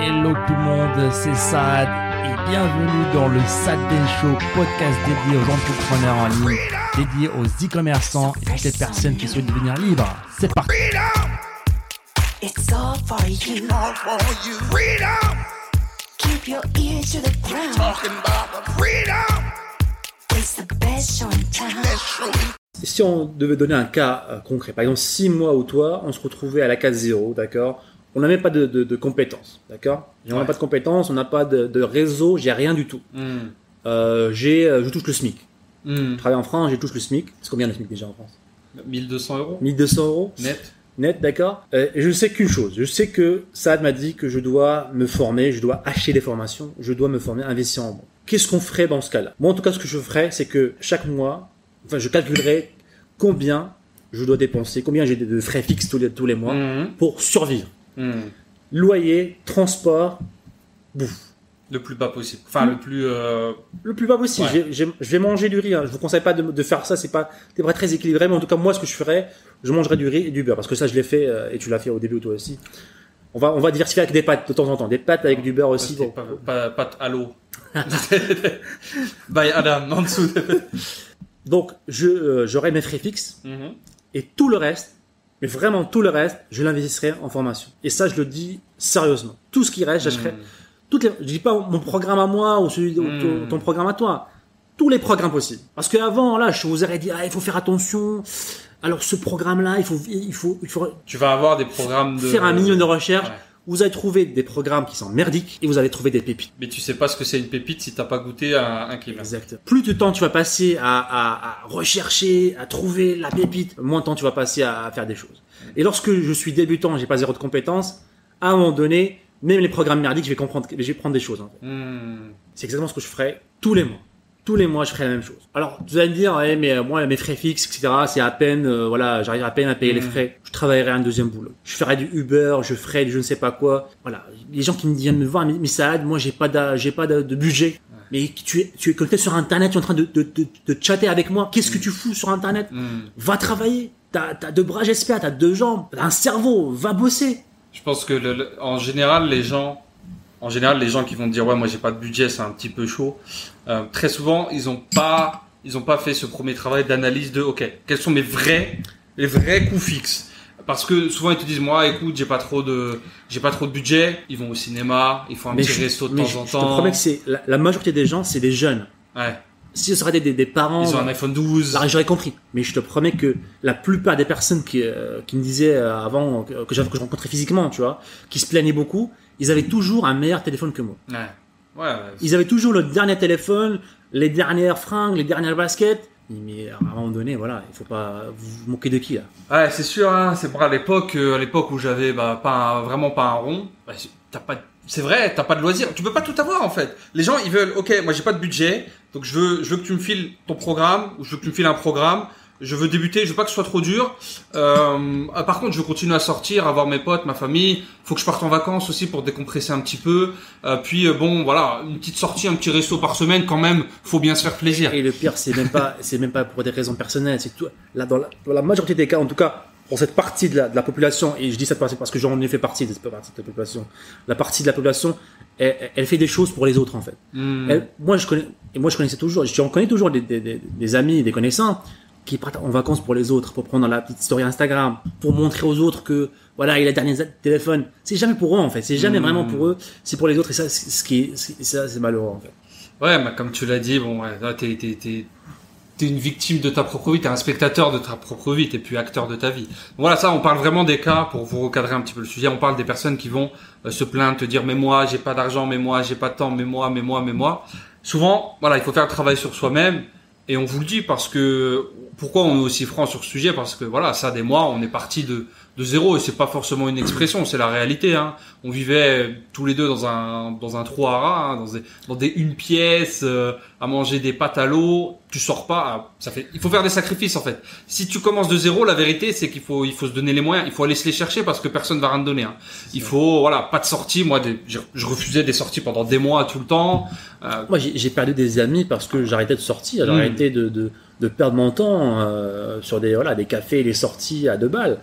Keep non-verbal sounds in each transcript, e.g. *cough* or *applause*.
Hello tout le monde, c'est Sad et bienvenue dans le Sad Show, podcast dédié aux entrepreneurs en ligne, dédié aux e-commerçants et toutes les personnes qui souhaitent devenir libres. C'est parti. It's all for you. all for you. Freedom, Keep your ears to the ground. talking about the freedom. It's the best show in town. Show. Si on devait donner un cas euh, concret, par exemple, si moi ou toi, on se retrouvait à la case zéro, d'accord? On n'a même pas de, de- de compétences, d'accord? On n'a Ouais. pas de compétences, on n'a pas de, de réseau, j'ai rien du tout. Hmm. Euh, j'ai, euh, je touche le SMIC. Hmm. Je travaille en France, je touche le SMIC. C'est combien le SMIC déjà en France? 1200 euros 1200 euros net. net, d'accord Euh, Et je sais qu'une chose, je sais que Saad m'a dit que je dois me former, je dois acheter des formations, je dois me former, investir en moi. Qu'est-ce qu'on ferait dans ce cas-là? Moi, en tout cas, ce que je ferais, c'est que chaque mois, enfin, je calculerais combien je dois dépenser, combien j'ai de- de frais fixes tous les, tous les mois Hmm. pour survivre. Hmm. Loyer, transport, bouffe. Le plus bas possible. Enfin, le plus. euh, Le plus bas possible. Ouais. Je vais manger du riz. Hein. Je vous conseille pas de, de faire ça. C'est pas, pas très équilibré. Mais en tout cas, moi, ce que je ferais, je mangerais du riz et du beurre parce que ça, je l'ai fait euh, et tu l'as fait au début toi aussi. On va, on va diversifier avec des pâtes de temps en temps. Des pâtes avec du beurre aussi. bon. pas, pas, pas à l'eau. By Adam, en dessous. Donc, euh, j'aurai mes frais fixes Mhm. et tout le reste, mais vraiment tout le reste, je l'investirai en formation. Et ça, je le dis sérieusement. Tout ce qui reste, j'achèterai. Hmm. toutes les, je dis pas mon programme à moi ou celui de Hmm. ton, ton programme à toi. Tous les programmes possibles. Parce qu'avant, là, je vous aurais dit, ah, il faut faire attention. Alors, ce programme-là, il faut, il faut, il faut Tu vas avoir des programmes de. faire un minimum de recherche. Ouais. Vous allez trouver des programmes qui sont merdiques et vous allez trouver des pépites. Mais tu sais pas ce que c'est une pépite si t'as pas goûté un, un climat. Exact. Plus de temps tu vas passer à, à, à rechercher, à trouver la pépite, moins de temps tu vas passer à, à faire des choses. Et lorsque je suis débutant, j'ai pas zéro de compétences, à un moment donné, même les programmes merdiques, je vais comprendre, je vais prendre des choses. en fait. Hmm. C'est exactement ce que je ferais tous les mois. Tous les mois, je ferais la même chose. Alors, vous allez me dire, ouais, mais euh, moi, mes frais fixes, etc., c'est à peine, euh, voilà, j'arrive à peine à payer les Mhm. frais. Je travaillerai un deuxième boulot. Je ferai du Uber, je ferai du je ne sais pas quoi. Voilà. Les gens qui me viennent me voir, mais, mais ça moi, j'ai pas d'a- j'ai pas de, de budget. Mais tu es, tu es connecté sur Internet, tu es en train de, de, de, de chatter avec moi. Qu'est-ce que tu fous sur Internet? Hmm. Va travailler. T'as, t'as deux bras, j'espère, t'as deux jambes, t'as un cerveau, va bosser. Je pense que le- le- en général, les gens, en général, les gens qui vont te dire ouais, moi j'ai pas de budget, c'est un petit peu chaud. euh, très souvent, ils ont pas, ils ont pas fait ce premier travail d'analyse de ok, quels sont mes vrais, les vrais coûts fixes? Parce que souvent ils te disent moi, écoute, j'ai pas trop de, j'ai pas trop de budget. Ils vont au cinéma, ils font un petit je, resto de mais temps je- en je te temps. promets que c'est, la, la majorité des gens, c'est des jeunes. Ouais. Si ce serait des, des, des parents. Ils ont un iPhone 12. Là, j'aurais compris. Mais je te promets que la plupart des personnes qui, euh, qui me disaient euh, avant, que, que j'avais- que je rencontrais physiquement, tu vois, qui se plaignaient beaucoup, ils avaient toujours un meilleur téléphone que moi. Ouais. Ouais. Ils avaient toujours le dernier téléphone, les dernières fringues, les dernières baskets. Mais à un moment donné, voilà, il faut pas vous vous moquer de qui là. Ouais, c'est sûr. Hein, c'est vrai à l'époque, euh, à l'époque où j'avais bah, pas un- vraiment pas un rond. bah, c'est- t'as pas. C'est vrai, t'as pas de loisirs. Tu peux pas tout avoir en fait. Les gens, ils veulent. Ok, moi j'ai pas de budget, donc je veux, je veux que tu me files ton programme ou je veux que tu me files un programme. Je veux débuter, je veux pas que ce soit trop dur. Euh, ah, par contre, je veux continuer à sortir, à voir mes potes, ma famille. Faut que je parte en vacances aussi pour décompresser un petit peu. Euh, puis euh, bon, voilà, une petite sortie, un petit resto par semaine quand même. Faut bien se faire plaisir. Et le pire, c'est même pas, *laughs* c'est même pas pour des raisons personnelles. C'est tout, là, dans la, dans la majorité des cas, en tout cas, pour cette partie de la, de la population, et je dis cette partie parce que j'en ai fait partie de cette partie de la population, la partie de la population, elle, elle fait des choses pour les autres, en fait. Hmm. Elle- moi, je connais, et moi, je connaissais toujours, j'en connais toujours des, des, des, des amis, des connaissants qui partent en vacances pour les autres, pour prendre la petite story Instagram, pour montrer aux autres que, voilà, il a le dernier téléphone. C'est jamais pour eux, en fait. C'est jamais vraiment pour eux. C'est pour les autres. Et ça, c'est ce qui ça, c'est malheureux, en fait. Ouais, mais comme tu l'as dit, bon, là, t'es, t'es, t'es, t'es une victime de ta propre vie, t'es un spectateur de ta propre vie, t'es plus acteur de ta vie. Voilà, ça, on parle vraiment des cas, pour vous recadrer un petit peu le sujet, on parle des personnes qui vont euh, se plaindre, te dire, mais moi, j'ai pas d'argent, mais moi, j'ai pas de temps, mais moi, mais moi, mais moi. Souvent, voilà, il faut faire le travail sur soi-même, et on vous le dit parce que, pourquoi on est aussi franc sur ce sujet? Parce que, voilà, ça, des mois, on est parti de, de zéro, et c'est pas forcément une expression, c'est la réalité, hein. On vivait tous les deux dans un, dans un trou à rats, hein, dans des, dans des une pièce, euh, à manger des pâtes à l'eau, tu sors pas, ah, ça fait, il faut faire des sacrifices en fait. Si tu commences de zéro, la vérité c'est qu'il faut, il faut se donner les moyens, il faut aller se les chercher parce que personne va rien te donner. Hein. Il faut, voilà, pas de sortie. Moi, des- je, je refusais des sorties pendant des mois tout le temps. Euh, Moi, j'ai perdu des amis parce que j'arrêtais de sortir, j'arrêtais de, de, de perdre mon temps euh, sur des, voilà, des cafés et des sorties à deux balles.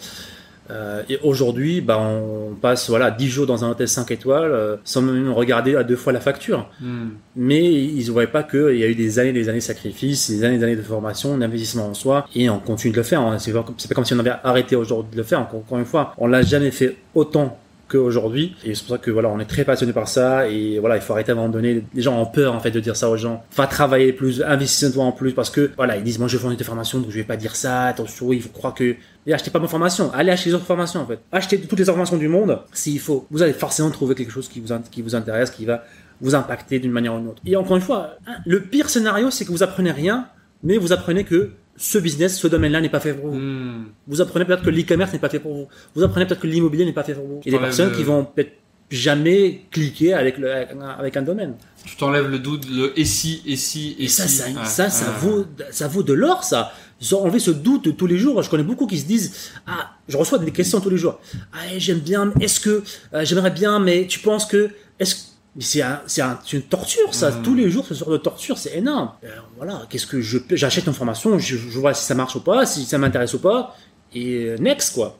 Euh, et aujourd'hui, bah, on passe voilà 10 jours dans un hôtel 5 étoiles euh, sans même regarder à deux fois la facture. Hmm. Mais ils ne voyaient pas qu'il y a eu des années des années de sacrifices, des années des années de formation, d'investissement en soi, et on continue de le faire. hein. C'est pas, pas comme si on avait arrêté aujourd'hui de le faire. Encore, encore une fois, on l'a jamais fait autant qu'aujourd'hui. Et c'est pour ça que voilà, on est très passionné par ça. Et voilà, il faut arrêter à un moment donné. Les gens ont peur en fait de dire ça aux gens. Va travailler plus, investis-toi en plus parce que voilà, ils disent moi je vais faire une formation donc je vais pas dire ça. Attention, il faut croire que et achetez pas ma formation, allez acheter les autres formations en fait. Achetez toutes les formations du monde s'il faut. Vous allez forcément trouver quelque chose qui vous, qui vous intéresse, qui va vous impacter d'une manière ou d'une autre. Et encore une fois, hein, le pire scénario, c'est que vous apprenez rien, mais vous apprenez que ce business, ce domaine-là n'est pas fait pour vous. Hmm. Vous apprenez peut-être que l'e-commerce n'est pas fait pour vous. Vous apprenez peut-être que l'immobilier n'est pas fait pour vous. Il y a des personnes le- qui vont peut-être jamais cliquer avec, le, avec, un- domaine. Tu t'enlèves le doute, le et si, et si, et, Et ça, si. ça, ça, vaut, ça vaut de l'or, ça. Enlevé ce doute tous les jours. Je connais beaucoup qui se disent, ah, je reçois des questions tous les jours. Ah, j'aime bien, est-ce que, euh, j'aimerais bien, mais tu penses que, est-ce que, mais c'est un, c'est un- c'est une torture, ça. Mm. Tous les jours, ce genre de torture, c'est énorme. Euh, voilà, qu'est-ce que je, j'achète une formation, je, je vois si ça marche ou pas, si ça m'intéresse ou pas, et euh, next, quoi.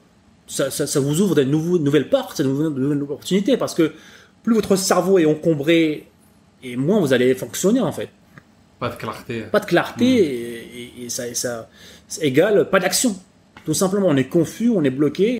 Ça, ça, ça vous ouvre de nouveaux, nouvelles portes, de nouvelles, de nouvelles opportunités, parce que plus votre cerveau est encombré, et moins vous allez fonctionner, en fait Pas de clarté. pas de clarté et, et- et ça, et ça, ça égale pas d'action. Tout simplement, on est confus, on est bloqué.